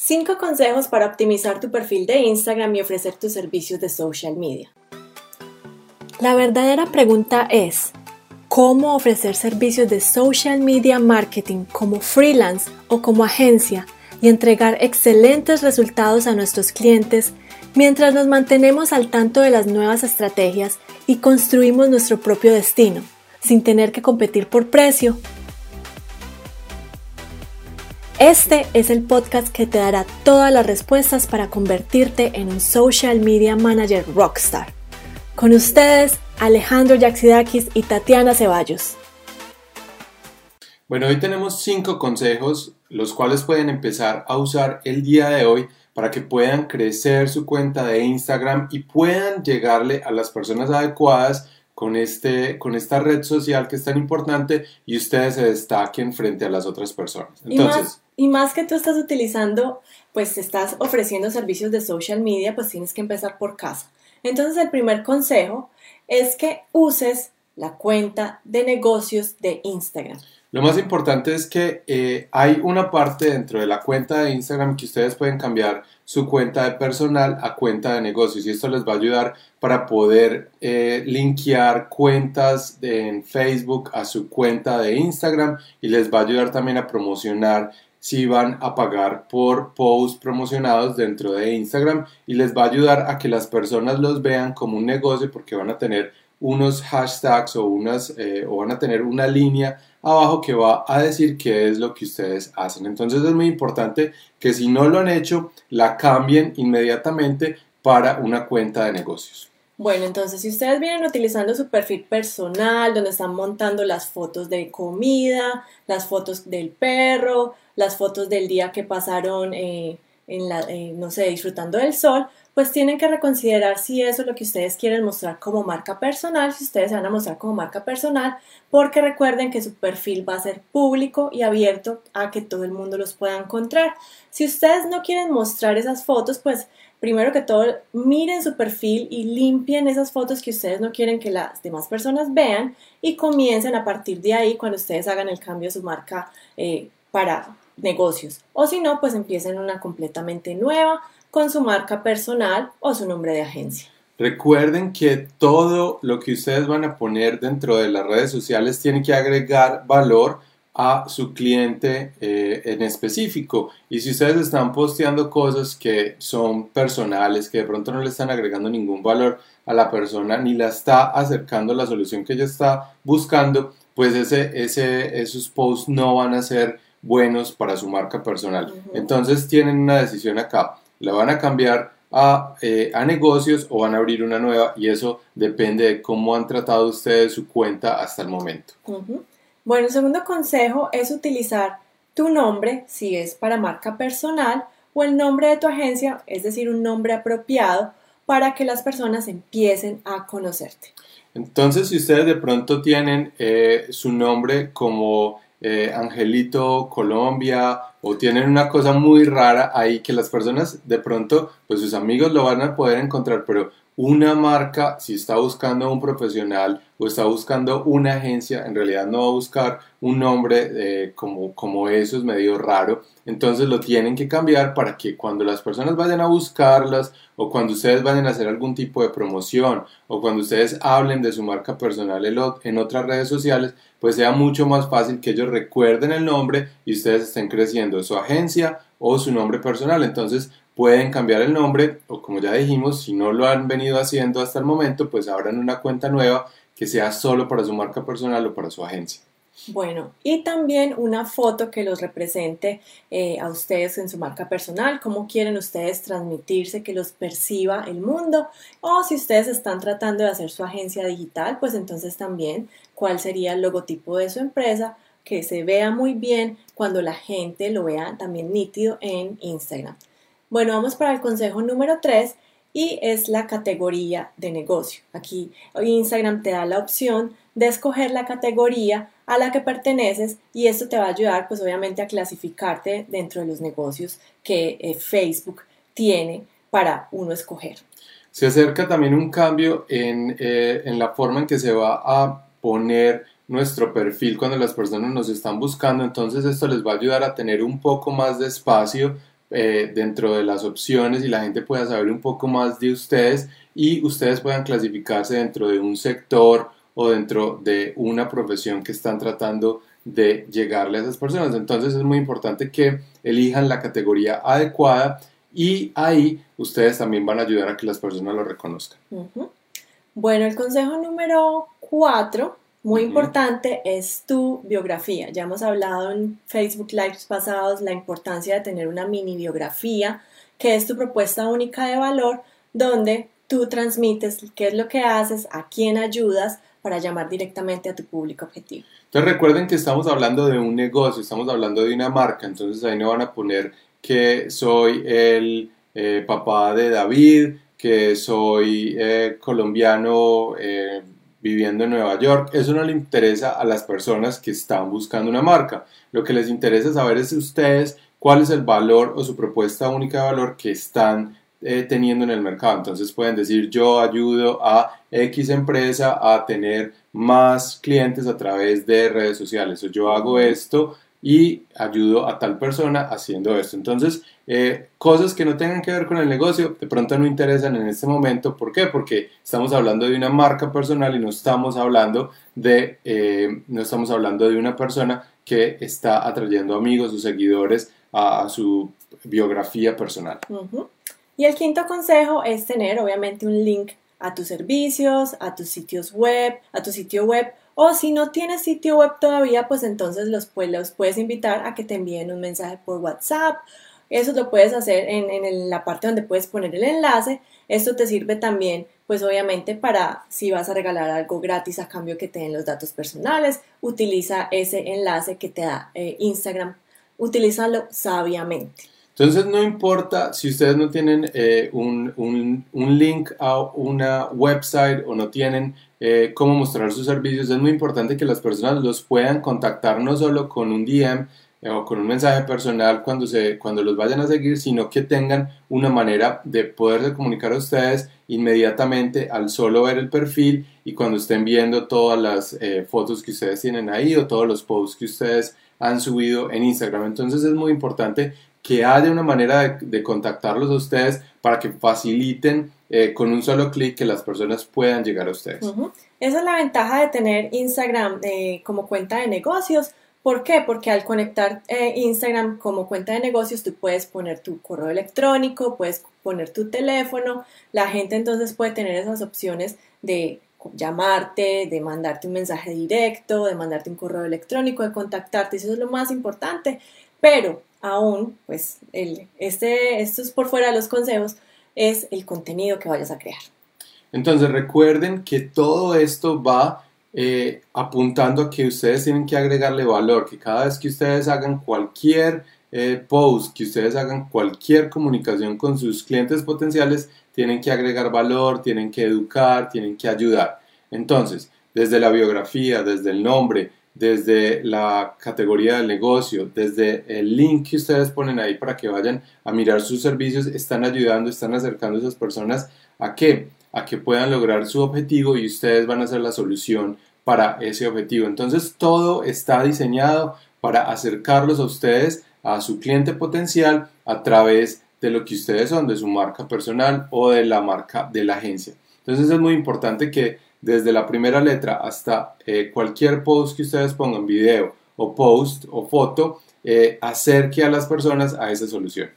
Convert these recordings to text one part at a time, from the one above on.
5 consejos para optimizar tu perfil de Instagram y ofrecer tus servicios de social media. La verdadera pregunta es, ¿cómo ofrecer servicios de social media marketing como freelance o como agencia y entregar excelentes resultados a nuestros clientes mientras nos mantenemos al tanto de las nuevas estrategias y construimos nuestro propio destino, sin tener que competir por precio este es el podcast que te dará todas las respuestas para convertirte en un social media manager rockstar. Con ustedes, Alejandro Yaxidakis y Tatiana Ceballos. Bueno, hoy tenemos cinco consejos, los cuales pueden empezar a usar el día de hoy para que puedan crecer su cuenta de Instagram y puedan llegarle a las personas adecuadas con, este, con esta red social que es tan importante y ustedes se destaquen frente a las otras personas. Entonces, y más que tú estás utilizando, pues estás ofreciendo servicios de social media, pues tienes que empezar por casa. Entonces el primer consejo es que uses la cuenta de negocios de Instagram. Lo más importante es que eh, hay una parte dentro de la cuenta de Instagram que ustedes pueden cambiar su cuenta de personal a cuenta de negocios y esto les va a ayudar para poder eh, linkear cuentas en Facebook a su cuenta de Instagram y les va a ayudar también a promocionar si van a pagar por posts promocionados dentro de Instagram y les va a ayudar a que las personas los vean como un negocio porque van a tener unos hashtags o unas eh, o van a tener una línea abajo que va a decir qué es lo que ustedes hacen. Entonces es muy importante que si no lo han hecho, la cambien inmediatamente para una cuenta de negocios. Bueno, entonces si ustedes vienen utilizando su perfil personal, donde están montando las fotos de comida, las fotos del perro, las fotos del día que pasaron eh, eh, no sé, disfrutando del sol, pues tienen que reconsiderar si eso es lo que ustedes quieren mostrar como marca personal, si ustedes se van a mostrar como marca personal, porque recuerden que su perfil va a ser público y abierto a que todo el mundo los pueda encontrar. Si ustedes no quieren mostrar esas fotos, pues primero que todo miren su perfil y limpien esas fotos que ustedes no quieren que las demás personas vean y comiencen a partir de ahí cuando ustedes hagan el cambio de su marca eh, para negocios. O si no, pues empiecen una completamente nueva con su marca personal o su nombre de agencia. Recuerden que todo lo que ustedes van a poner dentro de las redes sociales tiene que agregar valor a su cliente eh, en específico. Y si ustedes están posteando cosas que son personales, que de pronto no le están agregando ningún valor a la persona, ni la está acercando a la solución que ella está buscando, pues ese, ese, esos posts no van a ser buenos para su marca personal. Entonces tienen una decisión acá. La van a cambiar a, eh, a, negocios o van a abrir una nueva y eso depende de cómo han tratado ustedes su cuenta hasta el momento. Bueno, el segundo consejo es utilizar tu nombre si es para marca personal o el nombre de tu agencia, es decir, un nombre apropiado para que las personas empiecen a conocerte. Entonces, si ustedes de pronto tienen eh, su nombre como eh, Angelito Colombia o tienen una cosa muy rara ahí que las personas de pronto, pues sus amigos lo van a poder encontrar, pero una marca, si está buscando un profesional o está buscando una agencia, en realidad no va a buscar un nombre eh, como, como eso, es medio raro. Entonces lo tienen que cambiar para que cuando las personas vayan a buscarlas o cuando ustedes vayan a hacer algún tipo de promoción o cuando ustedes hablen de su marca personal en otras redes sociales, pues sea mucho más fácil que ellos recuerden el nombre y ustedes estén creciendo su agencia o su nombre personal. Entonces pueden cambiar el nombre o como ya dijimos, si no lo han venido haciendo hasta el momento, pues abran una cuenta nueva que sea solo para su marca personal o para su agencia. Bueno, y también una foto que los represente eh, a ustedes en su marca personal, cómo quieren ustedes transmitirse, que los perciba el mundo, o si ustedes están tratando de hacer su agencia digital, pues entonces también cuál sería el logotipo de su empresa, que se vea muy bien cuando la gente lo vea también nítido en Instagram. Bueno, vamos para el consejo número 3 y es la categoría de negocio. Aquí Instagram te da la opción de escoger la categoría a la que perteneces y esto te va a ayudar pues obviamente a clasificarte dentro de los negocios que eh, Facebook tiene para uno escoger. Se acerca también un cambio en, eh, en la forma en que se va a poner nuestro perfil cuando las personas nos están buscando, entonces esto les va a ayudar a tener un poco más de espacio eh, dentro de las opciones y la gente pueda saber un poco más de ustedes y ustedes puedan clasificarse dentro de un sector o dentro de una profesión que están tratando de llegarle a esas personas. Entonces es muy importante que elijan la categoría adecuada y ahí ustedes también van a ayudar a que las personas lo reconozcan. Bueno, el consejo número cuatro, muy importante, es tu biografía. Ya hemos hablado en Facebook Lives pasados la importancia de tener una mini biografía, que es tu propuesta única de valor, donde tú transmites qué es lo que haces, a quién ayudas para llamar directamente a tu público objetivo. Entonces recuerden que estamos hablando de un negocio, estamos hablando de una marca, entonces ahí no van a poner que soy el eh, papá de David, que soy eh, colombiano eh, viviendo en Nueva York. Eso no le interesa a las personas que están buscando una marca. Lo que les interesa saber es ustedes cuál es el valor o su propuesta única de valor que están teniendo en el mercado. Entonces pueden decir yo ayudo a X empresa a tener más clientes a través de redes sociales o yo hago esto y ayudo a tal persona haciendo esto. Entonces, eh, cosas que no tengan que ver con el negocio de pronto no interesan en este momento. ¿Por qué? Porque estamos hablando de una marca personal y no estamos hablando de, eh, no estamos hablando de una persona que está atrayendo amigos o seguidores a, su biografía personal. Y el quinto consejo es tener obviamente un link a tus servicios, a tus sitios web, a tu sitio web. O si no tienes sitio web todavía, pues entonces los, los puedes invitar a que te envíen un mensaje por WhatsApp. Eso lo puedes hacer en, en la parte donde puedes poner el enlace. Esto te sirve también, pues obviamente para si vas a regalar algo gratis a cambio que te den los datos personales, utiliza ese enlace que te da eh, Instagram. Utilízalo sabiamente. Entonces no importa si ustedes no tienen eh, un, un, link a una website o no tienen eh, cómo mostrar sus servicios, es muy importante que las personas los puedan contactar no solo con un DM eh, o con un mensaje personal cuando, se, cuando los vayan a seguir, sino que tengan una manera de poderse comunicar a ustedes inmediatamente al solo ver el perfil y cuando estén viendo todas las fotos que ustedes tienen ahí o todos los posts que ustedes han subido en Instagram. Entonces es muy importante que haya una manera de, contactarlos a ustedes para que faciliten eh, con un solo clic que las personas puedan llegar a ustedes. Esa es la ventaja de tener Instagram eh, como cuenta de negocios. ¿Por qué? Porque al conectar eh, Instagram como cuenta de negocios, tú puedes poner tu correo electrónico, puedes poner tu teléfono, la gente entonces puede tener esas opciones de llamarte, de mandarte un mensaje directo, de mandarte un correo electrónico, de contactarte, eso es lo más importante. Pero aún, pues, el, este, esto es por fuera de los consejos, es el contenido que vayas a crear. Entonces recuerden que todo esto va eh, apuntando a que ustedes tienen que agregarle valor, que cada vez que ustedes hagan cualquier eh, post, que ustedes hagan cualquier comunicación con sus clientes potenciales, tienen que agregar valor, tienen que educar, tienen que ayudar. Entonces, desde la biografía, desde el nombre, desde la categoría del negocio, desde el link que ustedes ponen ahí para que vayan a mirar sus servicios, están ayudando, están acercando a esas personas a que a que puedan lograr su objetivo y ustedes van a ser la solución para ese objetivo. Entonces todo está diseñado para acercarlos a ustedes a su cliente potencial a través de lo que ustedes son, de su marca personal o de la marca de la agencia. Entonces es muy importante que desde la primera letra hasta eh, cualquier post que ustedes pongan, video o post o foto, eh, acerque a las personas a esa solución.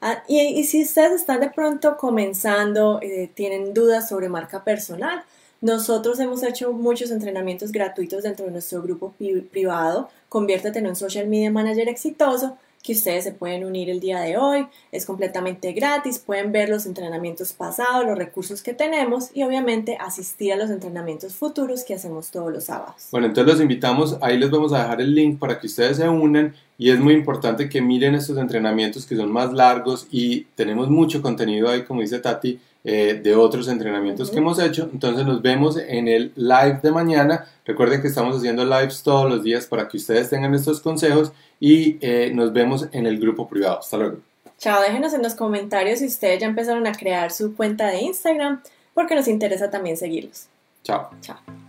Ah, y, si ustedes están de pronto comenzando, eh, tienen dudas sobre marca personal, nosotros hemos hecho muchos entrenamientos gratuitos dentro de nuestro grupo privado, conviértete en un social media manager exitoso, que ustedes se pueden unir el día de hoy. Es completamente gratis, pueden ver los entrenamientos pasados, los recursos que tenemos y obviamente asistir a los entrenamientos futuros que hacemos todos los sábados. Bueno, entonces los invitamos, ahí les vamos a dejar el link para que ustedes se unan y es muy importante que miren estos entrenamientos que son más largos y tenemos mucho contenido ahí, como dice Tati, eh, de otros entrenamientos que hemos hecho. Entonces nos vemos en el live de mañana. Recuerden que estamos haciendo lives todos los días para que ustedes tengan estos consejos y eh, nos vemos en el grupo privado. Hasta luego. Chao, déjenos en los comentarios si ustedes ya empezaron a crear su cuenta de Instagram porque nos interesa también seguirlos. Chao. Chao.